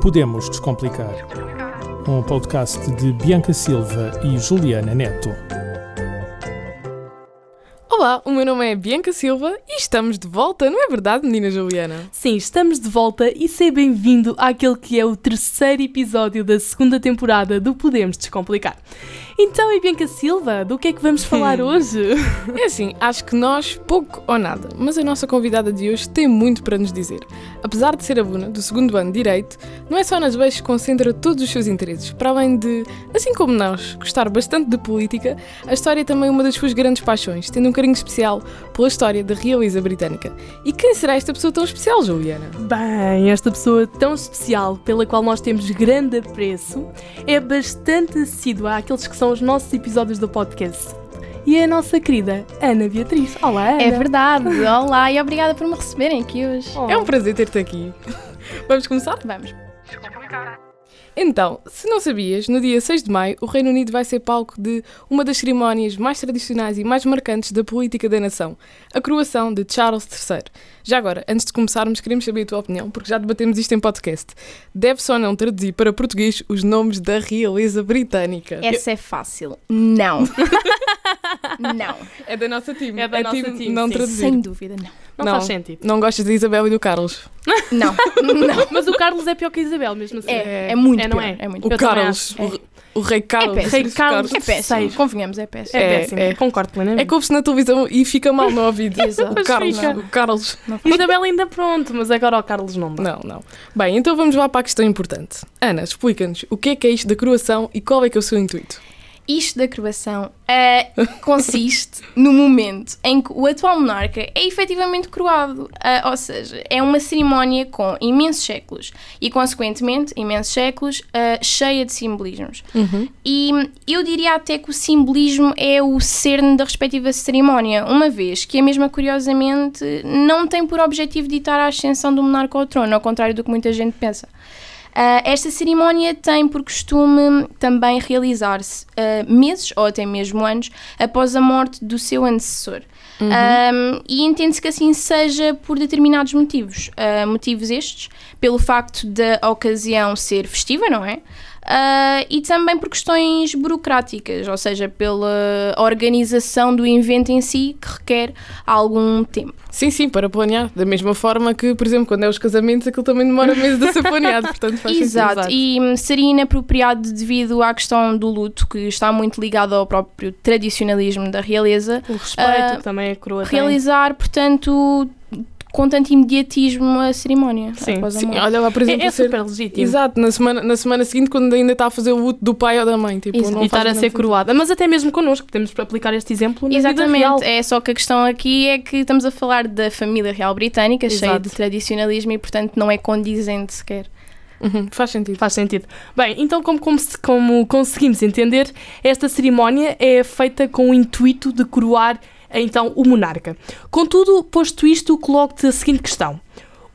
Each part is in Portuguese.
Podemos Descomplicar. Um podcast de Bianca Silva e Juliana Neto. Olá, o meu nome é Bianca Silva e estamos de volta, não é verdade, menina Juliana? Sim, estamos de volta e seja bem-vindo àquele que é o terceiro episódio da segunda temporada do Podemos Descomplicar. Então, e Bianca Silva, do que é que vamos falar hoje? É assim, acho que nós pouco ou nada, mas a nossa convidada de hoje tem muito para nos dizer. Apesar de ser aluna do segundo ano de Direito, não é só nas vezes que concentra todos os seus interesses. Para além de, assim como nós, gostar bastante de política, a história é também uma das suas grandes paixões, tendo um carinho especial pela história da realeza britânica. E quem será esta pessoa tão especial, Juliana? Bem, esta pessoa tão especial, pela qual nós temos grande apreço, é bastante assídua àqueles que são os nossos episódios do podcast. E é a nossa querida Ana Beatriz. Olá, Ana. É verdade. Olá e obrigada por me receberem aqui hoje. Oh. É um prazer ter-te aqui. Vamos começar? Vamos. Então, se não sabias, no dia 6 de maio o Reino Unido vai ser palco de uma das cerimónias mais tradicionais e mais marcantes da política da nação, a coroação de Charles III. Já agora, antes de começarmos, queremos saber a tua opinião, porque já debatemos isto em podcast. Deve-se ou não traduzir para português os nomes da realeza britânica? Essa é fácil. Não. não. É da nossa time. É da nossa time não sim. traduzir. Sem dúvida, não. Não, faz sentido. Não gostas da Isabel e do Carlos? Não. Não. Mas o Carlos é pior que a Isabel, mesmo assim. É, é muito É, não pior. é? É muito O Carlos. acho. O, o rei Carlos. péssimo. Rei Carlos. É péssimo. Convenhamos, é péssimo. É, É, péssimo. é. Concordo plenamente. É que ouve-se na televisão e fica mal no ouvido. Exato. O Carlos. O Carlos. Isabel ainda pronto, mas agora o Carlos não dá. Não, não. Bem, então vamos lá para a questão importante. Ana, explica-nos o que é que é isto da coroação e qual é que é o seu intuito? Isto da croação eh, consiste no momento em que o atual monarca é efetivamente coroado. Ah, ou seja, é uma cerimónia com imensos séculos e, consequentemente, imensos séculos, ah, cheia de simbolismos. E eu diria até que o simbolismo é o cerne da respectiva cerimónia, uma vez que a mesma, curiosamente, não tem por objetivo ditar a ascensão do monarca ao trono, ao contrário do que muita gente pensa. Ah, esta cerimónia tem por costume também realizar-se ah, meses ou até mesmo anos após a morte do seu antecessor. Um, e entende-se que assim seja por determinados motivos. Ah, motivos estes, pelo facto da ocasião ser festiva, não é? Ah, e também por questões burocráticas, ou seja, pela organização do evento em si, que requer algum tempo. Sim, sim, para planear. Da mesma forma que, por exemplo, quando é os casamentos, aquilo também demora meses a ser planeado, portanto faz sentido. Exato, e hum, seria inapropriado devido à questão do luto, que está muito ligado ao próprio tradicionalismo da realeza, O respeito que também a coroa tem. realizar, portanto, com tanto imediatismo a cerimónia. Sim, após a Sim, olha lá, por exemplo, É, é ser- super legítimo. Exato, na semana, na semana seguinte, quando ainda está a fazer o luto do pai ou da mãe. Tipo, Exato. não E estar a ser coroada. Mas até mesmo connosco, podemos aplicar este exemplo na vida real. Exatamente, é só que a questão aqui é que estamos a falar da família real britânica, cheia Exato. de tradicionalismo e, portanto, não é condizente sequer. Uhum, faz sentido. Faz sentido. Bem, então, como, como, se- como conseguimos entender, esta cerimónia é feita com o intuito de coroar então o monarca. Contudo, posto isto, coloco-te a seguinte questão: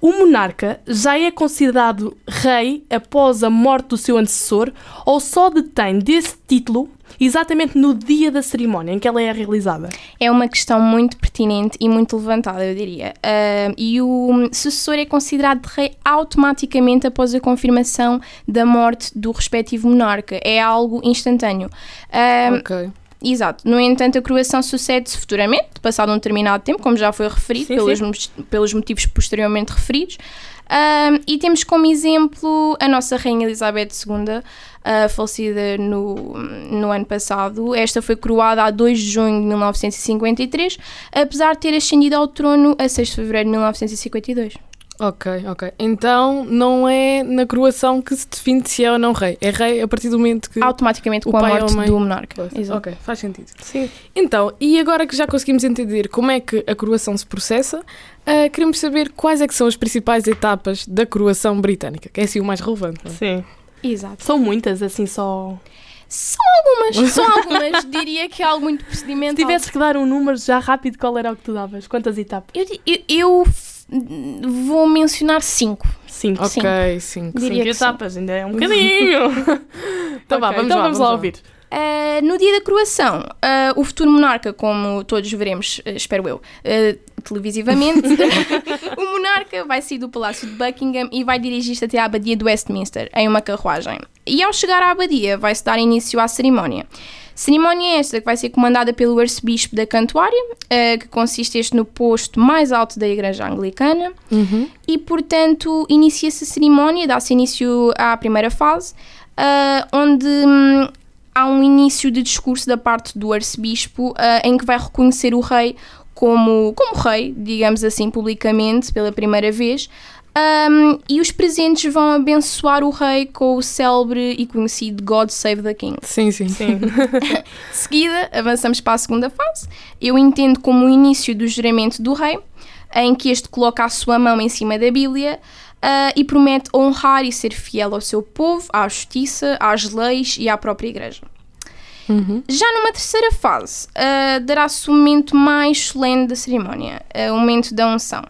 o monarca já é considerado rei após a morte do seu antecessor ou só detém desse título exatamente no dia da cerimónia em que ela é realizada? É uma questão muito pertinente e muito levantada, eu diria. Ah, e o sucessor é considerado rei automaticamente após a confirmação da morte do respectivo monarca. É algo instantâneo. Ah, Ok. Exato. No entanto, a coroação sucede-se futuramente, passado um determinado tempo, como já foi referido, Sim, pelos, sim. pelos motivos posteriormente referidos. Ah, e temos como exemplo a nossa Rainha Elizabeth II, ah, falecida no, no ano passado. Esta foi coroada a 2 de junho de 1953, apesar de ter ascendido ao trono a 6 de fevereiro de 1952. Ok, ok. Então não é na coroação que se define se é ou não rei. É rei a partir do momento que. Automaticamente o com a pai ou a morte mãe- do monarca. Exato. Ok, faz sentido. Sim. Então, e agora que já conseguimos entender como é que a coroação se processa, ah, queremos saber quais é que são as principais etapas da coroação britânica, que é assim o mais relevante. não é? Sim. Exato. São muitas, assim, só. São algumas, são algumas. Diria que é algo muito Se procedimental. tivesses que dar um número já rápido, qual era o que tu davas? Quantas etapas? Eu, eu, eu vou mencionar cinco. Cinco. Ok, Cinco que sim. etapas, ainda é um bocadinho. então vá, Ok, vamos então lá, vamos lá lá. Uh, no dia da coroação, uh, o futuro monarca, como todos veremos, uh, espero eu, televisivamente, o monarca vai sair do Palácio de Buckingham e vai dirigir-se até à Abadia de Westminster, em uma carruagem. E ao chegar à Abadia, vai-se dar início à cerimónia. Cerimónia esta que vai ser comandada pelo arcebispo da Cantuária, que consiste este no posto mais alto da Igreja Anglicana, Uhum. e portanto inicia-se a cerimónia, dá-se início à primeira fase, onde hum, há um início de discurso da parte do arcebispo uh, em que vai reconhecer o rei como, como rei, digamos assim, publicamente, pela primeira vez. Um, e os presentes vão abençoar o rei com o célebre e conhecido God Save the King. Sim, sim. Sim. De seguida, avançamos para a segunda fase. Eu entendo como o início do juramento do rei, em que este coloca a sua mão em cima da Bíblia ah, e promete honrar e ser fiel ao seu povo, à justiça, às leis e à própria Igreja. Uhum. Já numa terceira fase, ah, dará-se o momento mais solene da cerimónia, ah, o momento da unção.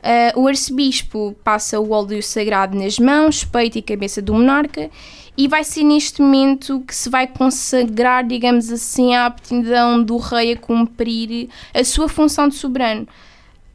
Ah, o arcebispo passa o óleo sagrado nas mãos, peito e cabeça do monarca e vai ser neste momento que se vai consagrar, digamos assim, a aptidão do rei a cumprir a sua função de soberano.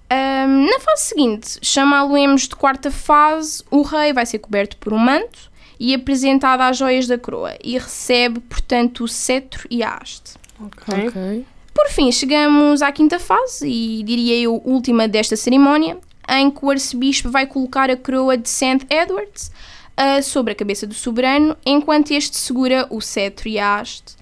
Ahm, na fase seguinte, chamá-lo-emos de quarta fase, o rei vai ser coberto por um manto e apresentado às joias da coroa e recebe, portanto, o cetro e a haste. Ok. Ok. Por fim, chegamos à quinta fase e diria eu última desta cerimónia, em que o arcebispo vai colocar a coroa de St. Edwards ah, sobre a cabeça do soberano, enquanto este segura o cetro e a haste.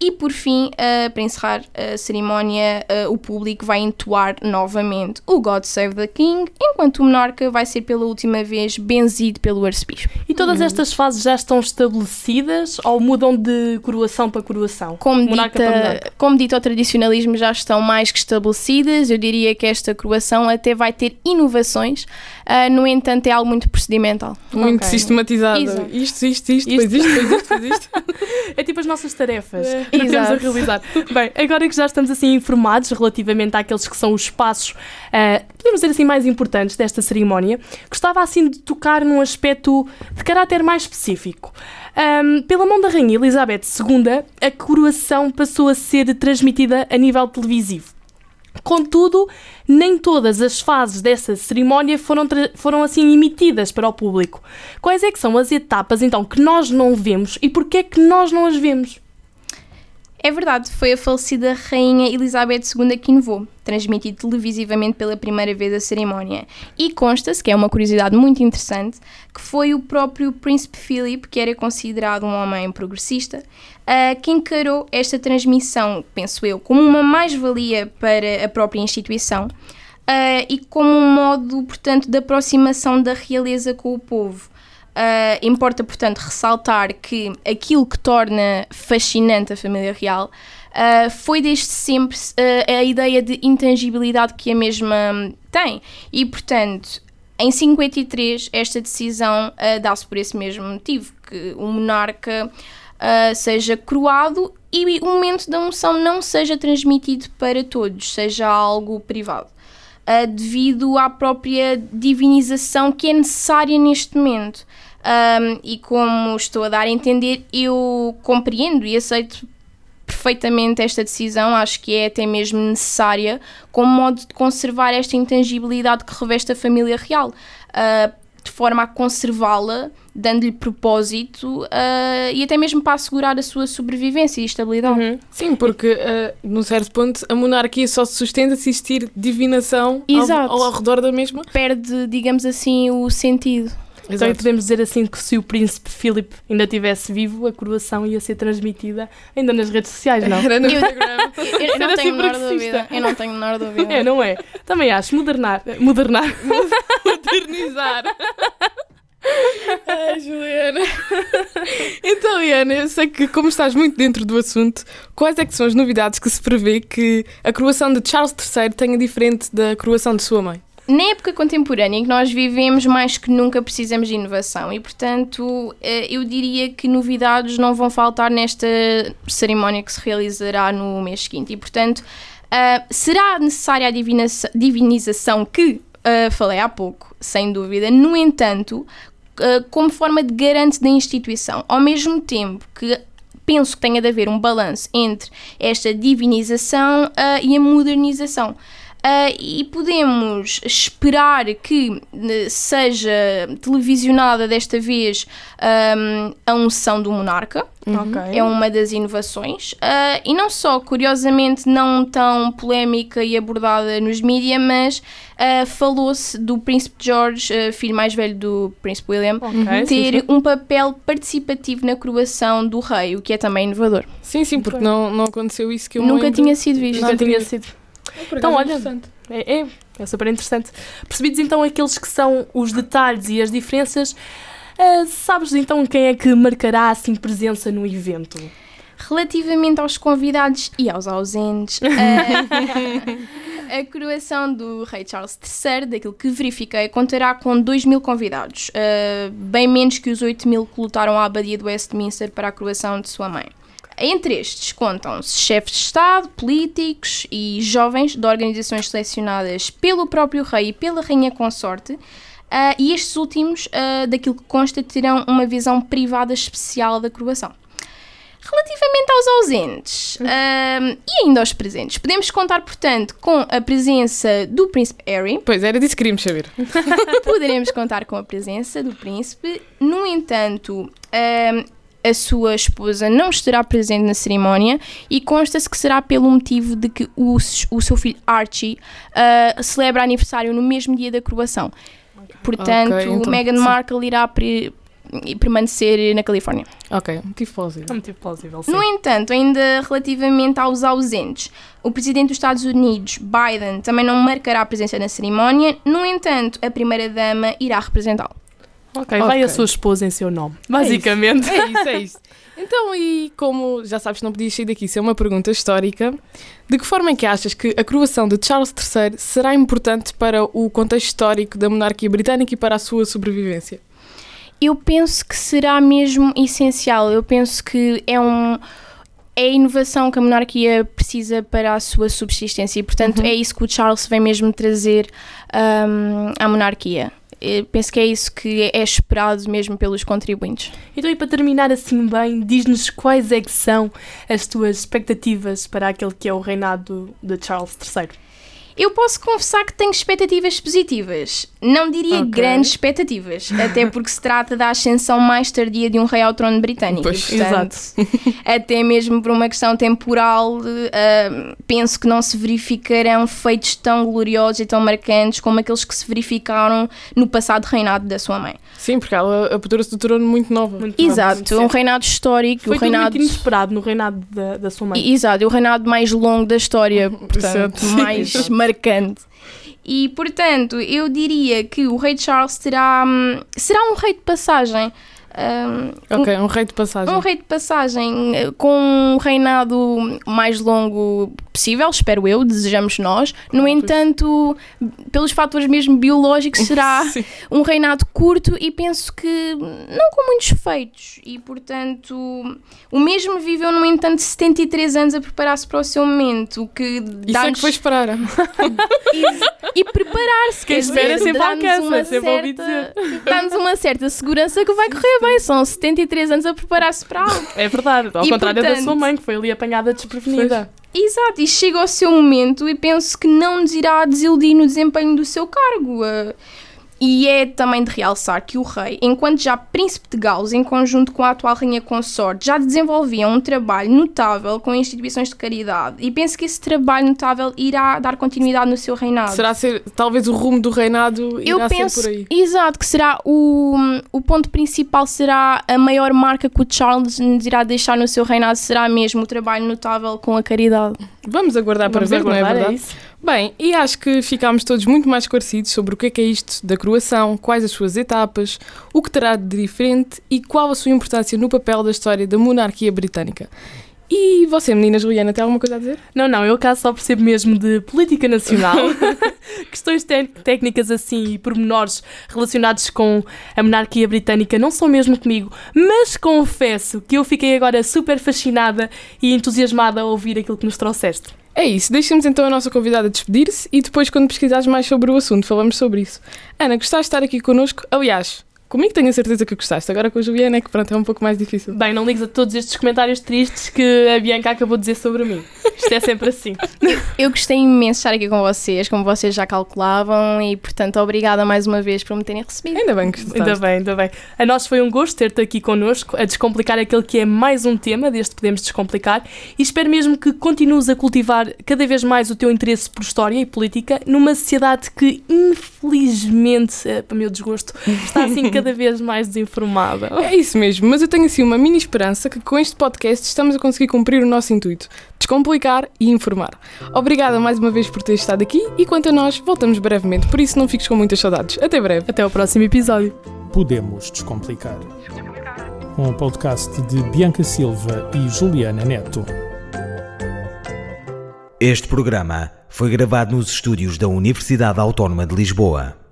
E por fim, ah, para encerrar a cerimónia, ah, o público vai entoar novamente o God Save the King, enquanto o monarca vai ser pela última vez benzido pelo arcebispo. E todas estas fases já estão estabelecidas ou mudam de coroação para coroação? Como, Monarca para dita, monarca. como dito ao tradicionalismo, já estão mais que estabelecidas. Eu diria que esta coroação até vai ter inovações, ah, no entanto, é algo muito procedimental. Muito Ok. sistematizado. Exato. Isto, isto, isto, Isto. depois isto, depois isto, depois isto. É tipo as nossas tarefas É. temos a realizar. Bem, agora que já estamos assim informados relativamente àqueles que são os passos, ah, podemos dizer assim, mais importantes desta cerimónia, gostava assim de tocar num aspecto de caráter mais específico. Ahm, pela mão da Rainha Elizabeth II, a coroação passou a ser transmitida a nível televisivo. Contudo, nem todas as fases dessa cerimónia foram, foram assim emitidas para o público. Quais é que são as etapas então que nós não vemos e porquê é que nós não as vemos? É verdade, foi a falecida Rainha Elizabeth II que inovou, transmitido televisivamente pela primeira vez a cerimónia. E consta-se, que é uma curiosidade muito interessante, que foi o próprio Príncipe Philip, que era considerado um homem progressista, ah, que encarou esta transmissão, penso eu, como uma mais-valia para a própria instituição ah, e como um modo, portanto, de aproximação da realeza com o povo. Uh, importa, portanto, ressaltar que aquilo que torna fascinante a família real uh, foi desde sempre uh, a ideia de intangibilidade que a mesma hum, tem. E, portanto, em 53, esta decisão dá-se por esse mesmo motivo, que o monarca seja coroado e o momento da unção não seja transmitido para todos, seja algo privado. Devido à própria divinização que é necessária neste momento. Um, e como estou a dar a entender, eu compreendo e aceito perfeitamente esta decisão, acho que é até mesmo necessária como modo de conservar esta intangibilidade que reveste a família real, uh, de forma a conservá-la, dando-lhe propósito uh, e até mesmo para assegurar a sua sobrevivência e estabilidade. Sim, porque, uh, num certo ponto, a monarquia só se sustenta se existir divinação ao, ao redor da mesma. Perde, digamos assim, o sentido. Então aí podemos dizer assim que se o príncipe Philip ainda estivesse vivo, a coroação ia ser transmitida ainda nas redes sociais, não? Era no Eu- Instagram. Eu, eu Era não tenho a menor dúvida. Eu não tenho menor dúvida. É, não é? Também acho. Modernar. Modernar. Modernizar. Ai, Juliana. Então, Liana, eu sei que, como estás muito dentro do assunto, quais é que são as novidades que se prevê que a coroação de Charles III tenha diferente da coroação de sua mãe? Na época contemporânea em que nós vivemos, mais que nunca precisamos de inovação e, portanto, eh, eu diria que novidades não vão faltar nesta cerimónia que se realizará no mês seguinte. E, portanto, ah, será necessária a divinização que ah, falei há pouco, sem dúvida. No entanto, como forma de garante da instituição, ao mesmo tempo que penso que tenha de haver um balanço entre esta divinização e a modernização. Uh, e podemos esperar que eh, seja televisionada desta vez um, a unção do monarca. Ok. É uma das inovações. Uh, e não só, curiosamente, não tão polémica e abordada nos mídias, mas uh, falou-se do Príncipe George, uh, filho mais velho do Príncipe William, Ok, sim, ter um papel participativo na coroação do rei, o que é também inovador. Sim, sim, porque não, não aconteceu isso que eu me Nunca lembro. tinha sido visto. Nunca tinha sido. Por Então, acaso, olha, interessante. É, é, é super interessante. Percebidos então aqueles que são os detalhes e as diferenças, ah, sabes então quem é que marcará assim presença no evento? Relativamente aos convidados e aos ausentes, a, a coroação do rei Charles III, daquilo que verifiquei, contará com 2 mil convidados, uh, bem menos que os 8 mil que lutaram à abadia do Westminster para a coroação de sua mãe. Entre estes contam-se chefes de Estado, políticos e jovens de organizações selecionadas pelo próprio rei e pela rainha consorte, ah, e estes últimos, ah, daquilo que consta, terão uma visão privada especial da coroação. Relativamente aos ausentes ah, e ainda aos presentes, podemos contar, portanto, com a presença do Príncipe Harry, Pois, era disso que queríamos saber. poderemos contar com a presença do príncipe. No entanto, a sua esposa não estará presente na cerimónia e consta-se que será pelo motivo de que o, o seu filho Archie ah, celebra aniversário no mesmo dia da coroação. Portanto, Ok, então, Meghan sim. Markle irá pre- permanecer na Califórnia. Ok, motivo plausível. É um motivo plausível, sim. No entanto, ainda relativamente aos ausentes, o presidente dos Estados Unidos, Biden, também não marcará a presença na cerimónia. No entanto, a primeira-dama irá representá-lo. Ok, vai a sua esposa em seu nome, basicamente. É isso, é isso. Então, e como já sabes, não podias sair daqui, isso é uma pergunta histórica. De que forma é que achas que a coroação de Charles III será importante para o contexto histórico da monarquia britânica e para a sua sobrevivência? Eu penso que será mesmo essencial. Eu penso que é um é a inovação que a monarquia precisa para a sua subsistência e, portanto, é isso que o Charles vem mesmo trazer hum, à monarquia. Eu penso que é isso que é esperado mesmo pelos contribuintes. Então, e para terminar assim bem, diz-nos quais é que são as tuas expectativas para aquele que é o reinado de Charles III. Eu posso confessar que tenho expectativas positivas. Não diria Ok. grandes expectativas, até porque se trata da ascensão mais tardia de um rei ao trono britânico. Pois, portanto, até mesmo por uma questão temporal, eh, penso que não se verificarão feitos tão gloriosos e tão marcantes como aqueles que se verificaram no passado reinado da sua mãe. Sim, porque ela apoderou-se do trono muito nova. Muito Exato, muito um reinado histórico, Foi tudo reinado. muito inesperado no reinado da, da sua mãe. E- Exato, o reinado mais longo da história, portanto, Exato. mais Exato. Marcante. E, portanto, eu diria que o rei Charles terá, hum, será um rei de passagem. Hum, Ok, um rei de passagem. um rei de passagem eh, com um reinado mais longo possível, espero eu, desejamos nós. No entanto, pelos fatores mesmo biológicos, será um reinado curto e penso que não com muitos feitos. E, portanto, o mesmo viveu, no entanto, 73 anos a preparar-se para o seu momento, o que Isso é que foi esperar. E, e preparar-se, Quem espera dizer, sempre alcança, uma sempre ouvi certa- Dá-nos uma certa segurança que vai correr bem. São 73 anos a preparar-se para algo. É verdade, ao E, contrário da portanto- sua mãe, que foi ali apanhada desprevenida. Exato, e chega ao seu momento e penso que não nos irá desiludir no desempenho do seu cargo. eh, E é também de realçar que o rei, enquanto já príncipe de Gales, em conjunto com a atual rainha consorte, já desenvolviam um trabalho notável com instituições de caridade. E penso que esse trabalho notável irá dar continuidade no seu reinado. Será ser, talvez o rumo do reinado Eu irá penso, ser por aí. exato, que será o, o ponto principal será a maior marca que o Charles nos irá deixar no seu reinado, será mesmo o trabalho notável com a caridade. Vamos aguardar para Vamos ver, não é aguardar, verdade? isso? Bem, e acho que ficámos todos muito mais esclarecidos sobre o que é que é isto da coroação, quais as suas etapas, o que terá de diferente e qual a sua importância no papel da história da monarquia britânica. E você, menina Juliana, tem alguma coisa a dizer? Não, não, eu caso só percebo mesmo de política nacional, questões técnicas assim e pormenores relacionados com a monarquia britânica não são mesmo comigo, mas confesso que eu fiquei agora super fascinada e entusiasmada a ouvir aquilo que nos trouxeste. É isso, deixemos então a nossa convidada despedir-se e depois, quando pesquisares mais sobre o assunto, falamos sobre isso. Ana, gostaste de estar aqui connosco? Aliás, Comigo tenho a certeza que gostaste. Agora com a Juliana é que pronto, é um pouco mais difícil. Bem, não ligues a todos estes comentários tristes que a Bianca acabou de dizer sobre mim. Isto é sempre assim. Eu gostei imenso de estar aqui com vocês, como vocês já calculavam, e portanto, obrigada mais uma vez por me terem recebido. Ainda bem que gostaste. Ainda bem, ainda bem. A nós foi um gosto ter-te aqui connosco a descomplicar aquele que é mais um tema deste Podemos Descomplicar e espero mesmo que continues a cultivar cada vez mais o teu interesse por história e política numa sociedade que, infelizmente, é, para o meu desgosto, está assim cada vez mais desinformada. É isso mesmo, mas eu tenho assim uma mini esperança que com este podcast estamos a conseguir cumprir o nosso intuito, descomplicar e informar. Obrigada mais uma vez por ter estado aqui e quanto a nós, voltamos brevemente, por isso não fiques com muitas saudades. Até breve. Até ao próximo episódio. Podemos Descomplicar. Um podcast de Bianca Silva e Juliana Neto. Este programa foi gravado nos estúdios da Universidade Autónoma de Lisboa.